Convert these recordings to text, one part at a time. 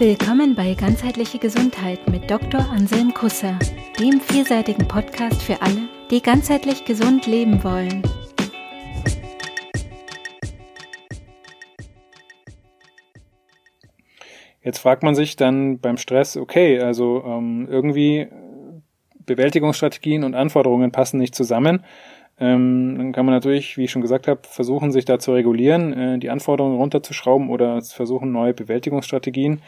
Willkommen bei Ganzheitliche Gesundheit mit Dr. Anselm Kusser, dem vielseitigen Podcast für alle, die ganzheitlich gesund leben wollen. Jetzt fragt man sich dann beim Stress, okay, also ähm, irgendwie Bewältigungsstrategien und Anforderungen passen nicht zusammen. Ähm, dann kann man natürlich, wie ich schon gesagt habe, versuchen, sich da zu regulieren, äh, die Anforderungen runterzuschrauben oder versuchen, neue Bewältigungsstrategien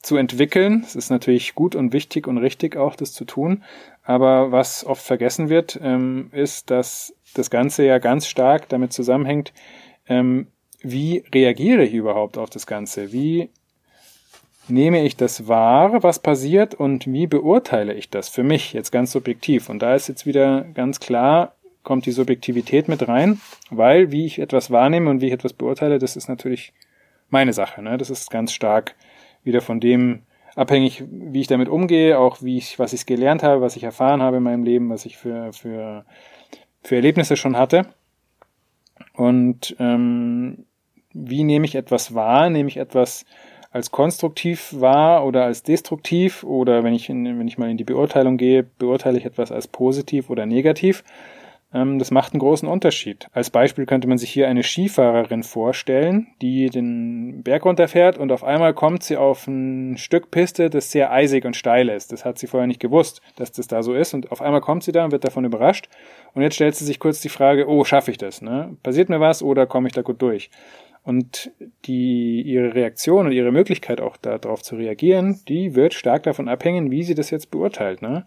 zu entwickeln. Es ist natürlich gut und wichtig und richtig auch, das zu tun. Aber was oft vergessen wird, ähm, ist, dass das Ganze ja ganz stark damit zusammenhängt, ähm, wie reagiere ich überhaupt auf das Ganze? Wie nehme ich das wahr, was passiert und wie beurteile ich das für mich jetzt ganz subjektiv? Und da ist jetzt wieder ganz klar, kommt die Subjektivität mit rein, weil wie ich etwas wahrnehme und wie ich etwas beurteile, das ist natürlich meine Sache. Ne? Das ist ganz stark wieder von dem abhängig, wie ich damit umgehe, auch wie ich, was ich gelernt habe, was ich erfahren habe in meinem Leben, was ich für, für, für Erlebnisse schon hatte. Und ähm, wie nehme ich etwas wahr? Nehme ich etwas als konstruktiv wahr oder als destruktiv? Oder wenn ich, in, wenn ich mal in die Beurteilung gehe, beurteile ich etwas als positiv oder negativ? Ähm, das macht einen großen Unterschied. Als Beispiel könnte man sich hier eine Skifahrerin vorstellen, die den Berg runterfährt und auf einmal kommt sie auf ein Stück Piste, das sehr eisig und steil ist. Das hat sie vorher nicht gewusst, dass das da so ist und auf einmal kommt sie da und wird davon überrascht und jetzt stellt sie sich kurz die Frage, oh, schaffe ich das? Ne? Passiert mir was oder komme ich da gut durch? Und die, ihre Reaktion und ihre Möglichkeit auch darauf zu reagieren, die wird stark davon abhängen, wie sie das jetzt beurteilt. Ne?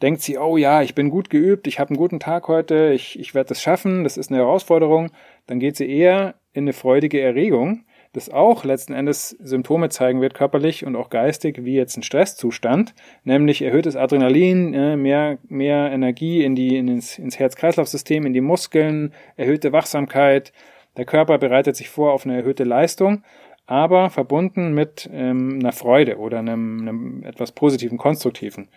Denkt sie, oh ja, ich bin gut geübt, ich habe einen guten Tag heute, ich, ich werde das schaffen, das ist eine Herausforderung, dann geht sie eher in eine freudige Erregung, das auch letzten Endes Symptome zeigen wird, körperlich und auch geistig, wie jetzt ein Stresszustand, nämlich erhöhtes Adrenalin, äh, mehr, mehr Energie in die, in ins, ins Herz-Kreislauf-System, in die Muskeln, erhöhte Wachsamkeit, der Körper bereitet sich vor auf eine erhöhte Leistung, aber verbunden mit ähm, einer Freude oder einem, einem etwas positiven, konstruktiven.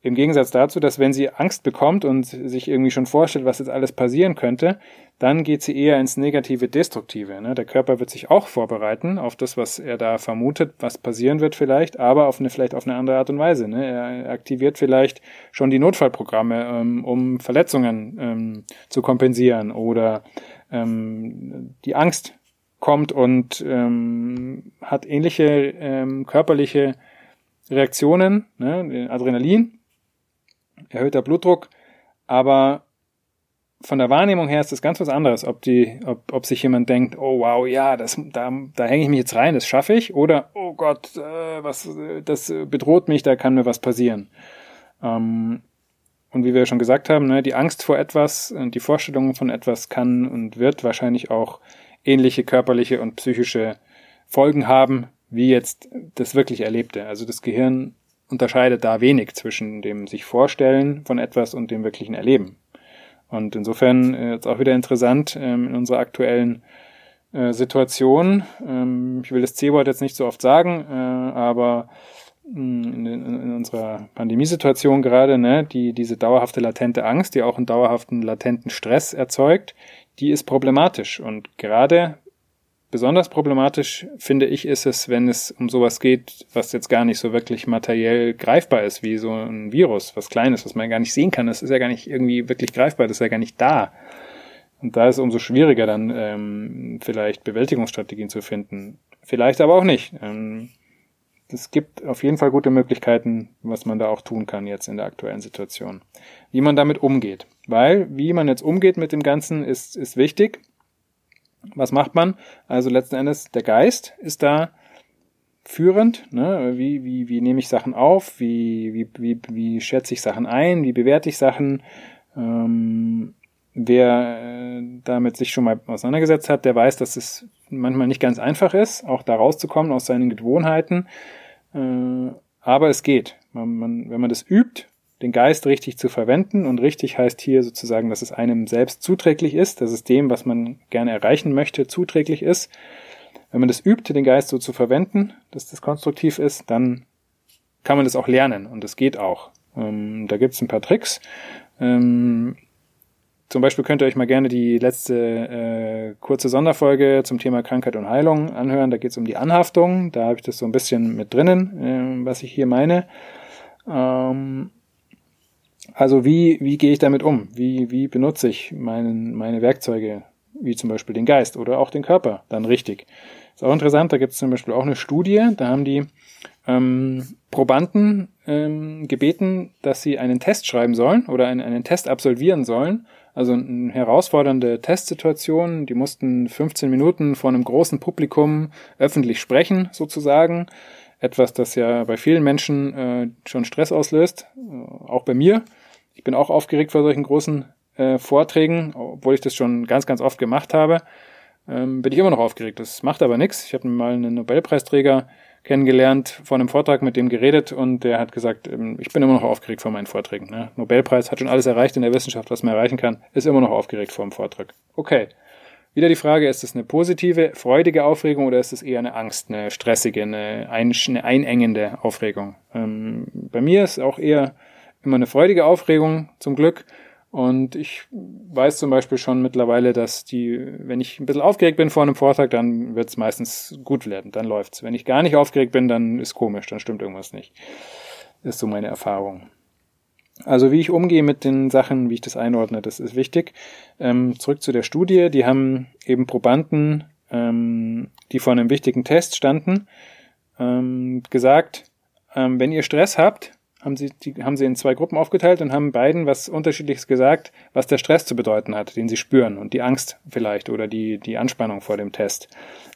Im Gegensatz dazu, dass wenn sie Angst bekommt und sich irgendwie schon vorstellt, was jetzt alles passieren könnte, dann geht sie eher ins negative, destruktive. Ne? Der Körper wird sich auch vorbereiten auf das, was er da vermutet, was passieren wird vielleicht, aber auf eine vielleicht auf eine andere Art und Weise. Ne? Er aktiviert vielleicht schon die Notfallprogramme, ähm, um Verletzungen ähm, zu kompensieren oder ähm, die Angst kommt und ähm, hat ähnliche ähm, körperliche Reaktionen, ne? Adrenalin, erhöhter Blutdruck, aber von der Wahrnehmung her ist das ganz was anderes, ob die, ob, ob sich jemand denkt, oh wow, ja, das, da, da hänge ich mich jetzt rein, das schaffe ich, oder oh Gott, äh, was, das bedroht mich, da kann mir was passieren. Ähm, und wie wir schon gesagt haben, ne, die Angst vor etwas und die Vorstellung von etwas kann und wird wahrscheinlich auch ähnliche körperliche und psychische Folgen haben, wie jetzt das wirklich Erlebte. Also das Gehirn unterscheidet da wenig zwischen dem sich vorstellen von etwas und dem wirklichen Erleben. Und insofern äh, jetzt auch wieder interessant ähm, in unserer aktuellen äh, Situation. Ähm, ich will das C-Wort jetzt nicht so oft sagen, äh, aber in, in unserer Pandemiesituation gerade, ne, die diese dauerhafte latente Angst, die auch einen dauerhaften latenten Stress erzeugt, die ist problematisch. Und gerade besonders problematisch finde ich ist es, wenn es um sowas geht, was jetzt gar nicht so wirklich materiell greifbar ist, wie so ein Virus, was Kleines, was man gar nicht sehen kann. Das ist ja gar nicht irgendwie wirklich greifbar, das ist ja gar nicht da. Und da ist es umso schwieriger dann ähm, vielleicht Bewältigungsstrategien zu finden. Vielleicht aber auch nicht. Ähm, es gibt auf jeden Fall gute Möglichkeiten, was man da auch tun kann jetzt in der aktuellen Situation. Wie man damit umgeht. Weil, wie man jetzt umgeht mit dem Ganzen, ist, ist wichtig. Was macht man? Also letzten Endes, der Geist ist da führend. Ne? Wie, wie, wie nehme ich Sachen auf? Wie, wie, wie, wie schätze ich Sachen ein? Wie bewerte ich Sachen? Ähm, wer äh, damit sich schon mal auseinandergesetzt hat, der weiß, dass es manchmal nicht ganz einfach ist, auch da rauszukommen aus seinen Gewohnheiten. Äh, aber es geht. Man, man, wenn man das übt, den Geist richtig zu verwenden und richtig heißt hier sozusagen, dass es einem selbst zuträglich ist, dass es dem, was man gerne erreichen möchte, zuträglich ist. Wenn man das übt, den Geist so zu verwenden, dass das konstruktiv ist, dann kann man das auch lernen und das geht auch. Ähm, da gibt's ein paar Tricks. Ähm, zum Beispiel könnt ihr euch mal gerne die letzte äh, kurze Sonderfolge zum Thema Krankheit und Heilung anhören. Da geht es um die Anhaftung. Da habe ich das so ein bisschen mit drinnen, äh, was ich hier meine. Ähm, also wie, wie gehe ich damit um? Wie, wie benutze ich meinen, meine Werkzeuge, wie zum Beispiel den Geist oder auch den Körper, dann richtig? Ist auch interessant, da gibt es zum Beispiel auch eine Studie, da haben die ähm, Probanden ähm, gebeten, dass sie einen Test schreiben sollen oder einen, einen Test absolvieren sollen. Also eine herausfordernde Testsituation. Die mussten 15 Minuten vor einem großen Publikum öffentlich sprechen, sozusagen. Etwas, das ja bei vielen Menschen äh, schon Stress auslöst, äh, auch bei mir. Ich bin auch aufgeregt vor solchen großen äh, Vorträgen, obwohl ich das schon ganz, ganz oft gemacht habe. Ähm, bin ich immer noch aufgeregt. Das macht aber nichts. Ich habe mal einen Nobelpreisträger kennengelernt, vor einem Vortrag mit dem geredet und der hat gesagt, ähm, ich bin immer noch aufgeregt vor meinen Vorträgen. Ne? Nobelpreis hat schon alles erreicht in der Wissenschaft, was man erreichen kann, ist immer noch aufgeregt vor dem Vortrag. Okay. Wieder die Frage, ist es eine positive, freudige Aufregung oder ist es eher eine Angst, eine stressige, eine, ein, eine einengende Aufregung? Ähm, bei mir ist auch eher immer eine freudige Aufregung, zum Glück. Und ich weiß zum Beispiel schon mittlerweile, dass die, wenn ich ein bisschen aufgeregt bin vor einem Vortrag, dann wird es meistens gut werden, dann läuft's. Wenn ich gar nicht aufgeregt bin, dann ist komisch, dann stimmt irgendwas nicht. Ist so meine Erfahrung. Also wie ich umgehe mit den Sachen, wie ich das einordne, das ist wichtig. Ähm, zurück zu der Studie. Die haben eben Probanden, ähm, die vor einem wichtigen Test standen, ähm, gesagt, ähm, wenn ihr Stress habt, haben sie, die, haben sie in zwei Gruppen aufgeteilt und haben beiden was Unterschiedliches gesagt, was der Stress zu bedeuten hat, den sie spüren und die Angst vielleicht oder die, die Anspannung vor dem Test.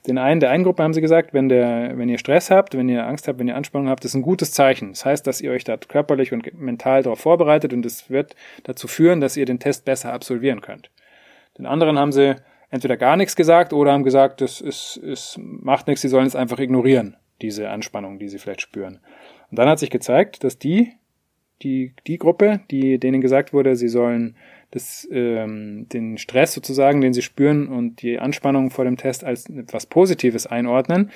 Den einen, der einen Gruppe haben sie gesagt, wenn der, wenn ihr Stress habt, wenn ihr Angst habt, wenn ihr Anspannung habt, ist ein gutes Zeichen. Das heißt, dass ihr euch da körperlich und mental darauf vorbereitet und es wird dazu führen, dass ihr den Test besser absolvieren könnt. Den anderen haben sie entweder gar nichts gesagt oder haben gesagt, das ist, es macht nichts, sie sollen es einfach ignorieren, diese Anspannung, die sie vielleicht spüren. Und dann hat sich gezeigt, dass die, die, die Gruppe, die denen gesagt wurde, sie sollen das, ähm, den Stress sozusagen, den sie spüren und die Anspannung vor dem Test als etwas Positives einordnen,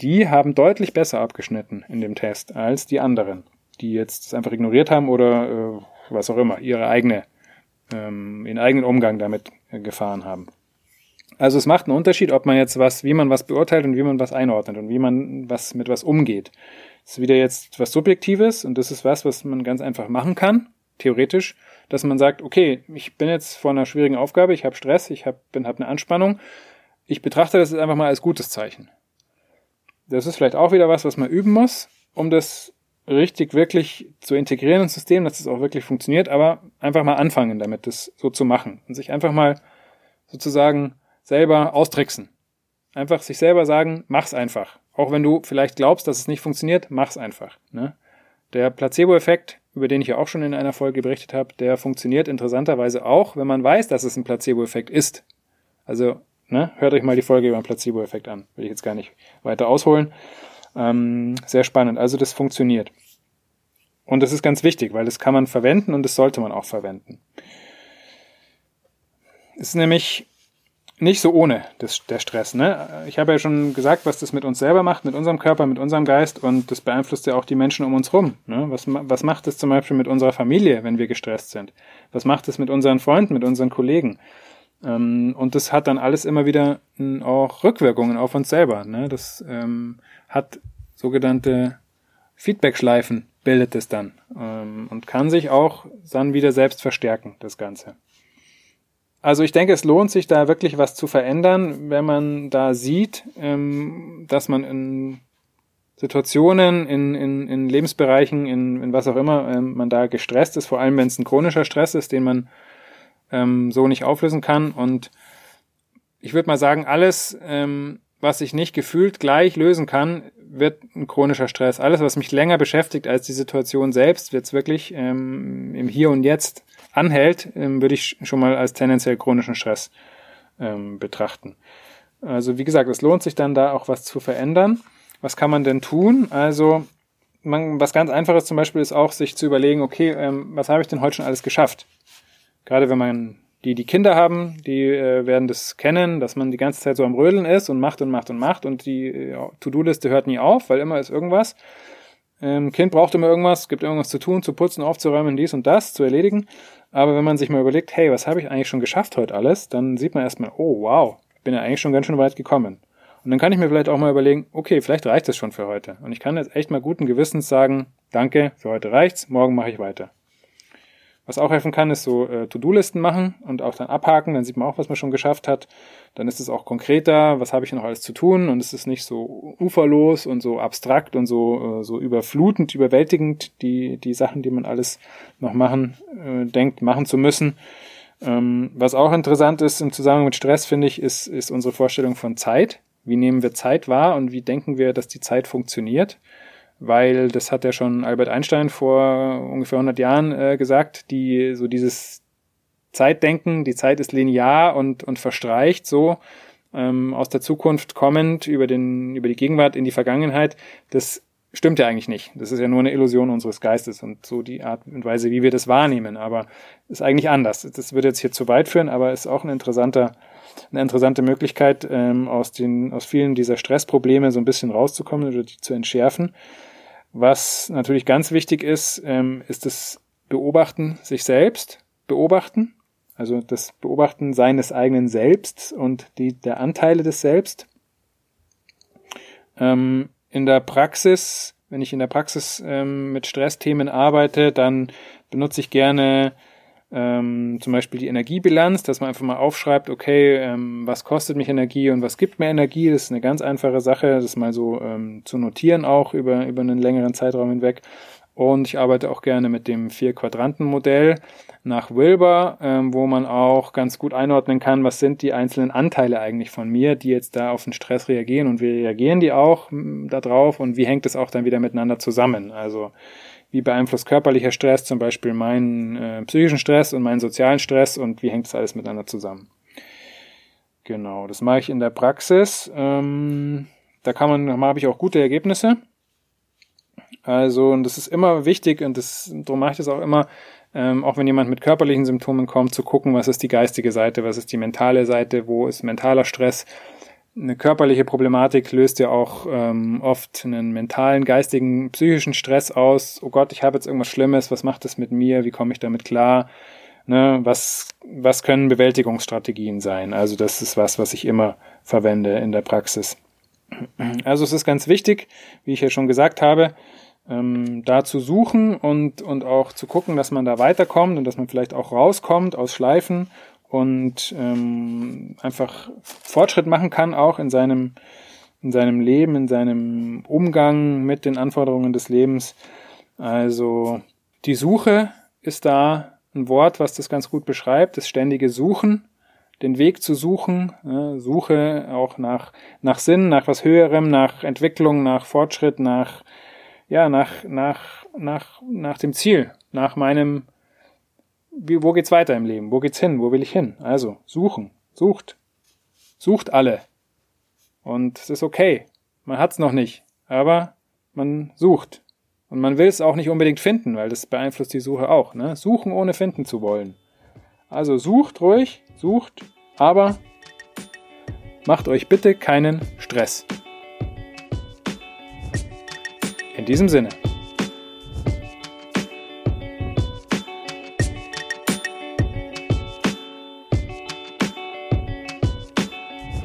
die haben deutlich besser abgeschnitten in dem Test als die anderen, die jetzt es einfach ignoriert haben oder äh, was auch immer, ihre eigene, ähm, ihren eigenen Umgang damit äh, gefahren haben. Also es macht einen Unterschied, ob man jetzt was, wie man was beurteilt und wie man was einordnet und wie man was mit was umgeht. Das ist wieder jetzt was Subjektives und das ist was, was man ganz einfach machen kann, theoretisch, dass man sagt, okay, ich bin jetzt vor einer schwierigen Aufgabe, ich habe Stress, ich habe hab eine Anspannung. Ich betrachte das jetzt einfach mal als gutes Zeichen. Das ist vielleicht auch wieder was, was man üben muss, um das richtig wirklich zu integrieren ins System, dass es das auch wirklich funktioniert, aber einfach mal anfangen damit, das so zu machen und sich einfach mal sozusagen selber austricksen. Einfach sich selber sagen, mach's einfach. Auch wenn du vielleicht glaubst, dass es nicht funktioniert, mach's einfach. Ne? Der Placebo-Effekt, über den ich ja auch schon in einer Folge berichtet habe, der funktioniert interessanterweise auch, wenn man weiß, dass es ein Placebo-Effekt ist. Also, ne, hört euch mal die Folge über den Placebo-Effekt an. Will ich jetzt gar nicht weiter ausholen. Ähm, sehr spannend. Also das funktioniert. Und das ist ganz wichtig, weil das kann man verwenden und das sollte man auch verwenden. ist nämlich nicht so ohne das, der Stress. Ne? Ich habe ja schon gesagt, was das mit uns selber macht, mit unserem Körper, mit unserem Geist und das beeinflusst ja auch die Menschen um uns rum. Ne? Was, was macht es zum Beispiel mit unserer Familie, wenn wir gestresst sind? Was macht es mit unseren Freunden, mit unseren Kollegen? Ähm, und das hat dann alles immer wieder auch Rückwirkungen auf uns selber. Ne? Das ähm, hat sogenannte Feedback-Schleifen, bildet es dann ähm, und kann sich auch dann wieder selbst verstärken, das Ganze. Also ich denke, es lohnt sich da wirklich was zu verändern, wenn man da sieht, ähm, dass man in Situationen, in, in, in Lebensbereichen, in, in was auch immer, ähm, man da gestresst ist, vor allem wenn es ein chronischer Stress ist, den man ähm, so nicht auflösen kann. Und ich würde mal sagen, alles, was ich nicht gefühlt gleich lösen kann, wird ein chronischer Stress. Alles, was mich länger beschäftigt als die Situation selbst, wird es wirklich ähm, im Hier und Jetzt anhält, ähm, würde ich schon mal als tendenziell chronischen Stress ähm, betrachten. Also wie gesagt, es lohnt sich dann da auch was zu verändern. Was kann man denn tun? Also man, was ganz einfaches zum Beispiel ist auch, sich zu überlegen, okay, ähm, was habe ich denn heute schon alles geschafft? Gerade wenn man die, die Kinder haben, die äh, werden das kennen, dass man die ganze Zeit so am Rödeln ist und macht und macht und macht und die äh, To-Do-Liste hört nie auf, weil immer ist irgendwas. Ähm, kind braucht immer irgendwas, gibt irgendwas zu tun, zu putzen, aufzuräumen, dies und das, zu erledigen. Aber wenn man sich mal überlegt, hey, was habe ich eigentlich schon geschafft heute alles, dann sieht man erstmal, oh wow, bin ja eigentlich schon ganz schön weit gekommen. Und dann kann ich mir vielleicht auch mal überlegen, okay, vielleicht reicht es schon für heute. Und ich kann jetzt echt mal guten Gewissens sagen, danke, für heute reicht's, morgen mache ich weiter. Was auch helfen kann, ist so äh, To-Do-Listen machen und auch dann abhaken, dann sieht man auch, was man schon geschafft hat. Dann ist es auch konkreter, was habe ich noch alles zu tun und es ist nicht so uferlos und so abstrakt und so, äh, so überflutend, überwältigend, die, die Sachen, die man alles noch machen äh, denkt, machen zu müssen. Ähm, was auch interessant ist im Zusammenhang mit Stress, finde ich, ist, ist unsere Vorstellung von Zeit. Wie nehmen wir Zeit wahr und wie denken wir, dass die Zeit funktioniert? Weil das hat ja schon Albert Einstein vor ungefähr 100 Jahren äh, gesagt, die so dieses Zeitdenken, die Zeit ist linear und, und verstreicht so ähm, aus der Zukunft kommend über, den, über die Gegenwart in die Vergangenheit. Das stimmt ja eigentlich nicht. Das ist ja nur eine Illusion unseres Geistes und so die Art und Weise, wie wir das wahrnehmen. Aber ist eigentlich anders. Das würde jetzt hier zu weit führen, aber ist auch ein interessanter, eine interessante Möglichkeit, ähm, aus, den, aus vielen dieser Stressprobleme so ein bisschen rauszukommen oder die zu entschärfen. Was natürlich ganz wichtig ist, ähm, ist das Beobachten sich selbst, beobachten, also das Beobachten seines eigenen Selbst und die, der Anteile des Selbst. Ähm, in der Praxis, wenn ich in der Praxis ähm, mit Stressthemen arbeite, dann benutze ich gerne ähm, zum Beispiel die Energiebilanz, dass man einfach mal aufschreibt, okay, ähm, was kostet mich Energie und was gibt mir Energie. Das ist eine ganz einfache Sache, das mal so ähm, zu notieren auch über, über einen längeren Zeitraum hinweg. Und ich arbeite auch gerne mit dem Vier-Quadranten-Modell nach Wilber, ähm, wo man auch ganz gut einordnen kann, was sind die einzelnen Anteile eigentlich von mir, die jetzt da auf den Stress reagieren und wie reagieren die auch da drauf und wie hängt es auch dann wieder miteinander zusammen. Also wie beeinflusst körperlicher Stress zum Beispiel meinen äh, psychischen Stress und meinen sozialen Stress und wie hängt das alles miteinander zusammen. Genau, das mache ich in der Praxis. Ähm, da kann man, da habe ich auch gute Ergebnisse. Also, und das ist immer wichtig und das, darum mache ich das auch immer, ähm, auch wenn jemand mit körperlichen Symptomen kommt, zu gucken, was ist die geistige Seite, was ist die mentale Seite, wo ist mentaler Stress. Eine körperliche Problematik löst ja auch ähm, oft einen mentalen, geistigen, psychischen Stress aus. Oh Gott, ich habe jetzt irgendwas Schlimmes, was macht das mit mir, wie komme ich damit klar? Ne, was, was können Bewältigungsstrategien sein? Also das ist was, was ich immer verwende in der Praxis. Also es ist ganz wichtig, wie ich ja schon gesagt habe, ähm, da zu suchen und, und auch zu gucken, dass man da weiterkommt und dass man vielleicht auch rauskommt aus Schleifen und ähm, einfach Fortschritt machen kann, auch in seinem, in seinem Leben, in seinem Umgang mit den Anforderungen des Lebens. Also die Suche ist da ein Wort, was das ganz gut beschreibt, das ständige Suchen, den Weg zu suchen, äh, Suche auch nach, nach Sinn, nach was Höherem, nach Entwicklung, nach Fortschritt, nach ja, nach, nach, nach, nach dem Ziel, nach meinem, wie, wo geht's weiter im Leben? Wo geht's hin? Wo will ich hin? Also, suchen, sucht, sucht alle. Und es ist okay. Man hat's noch nicht, aber man sucht. Und man will es auch nicht unbedingt finden, weil das beeinflusst die Suche auch, ne? Suchen ohne finden zu wollen. Also sucht ruhig, sucht, aber macht euch bitte keinen Stress. In diesem Sinne.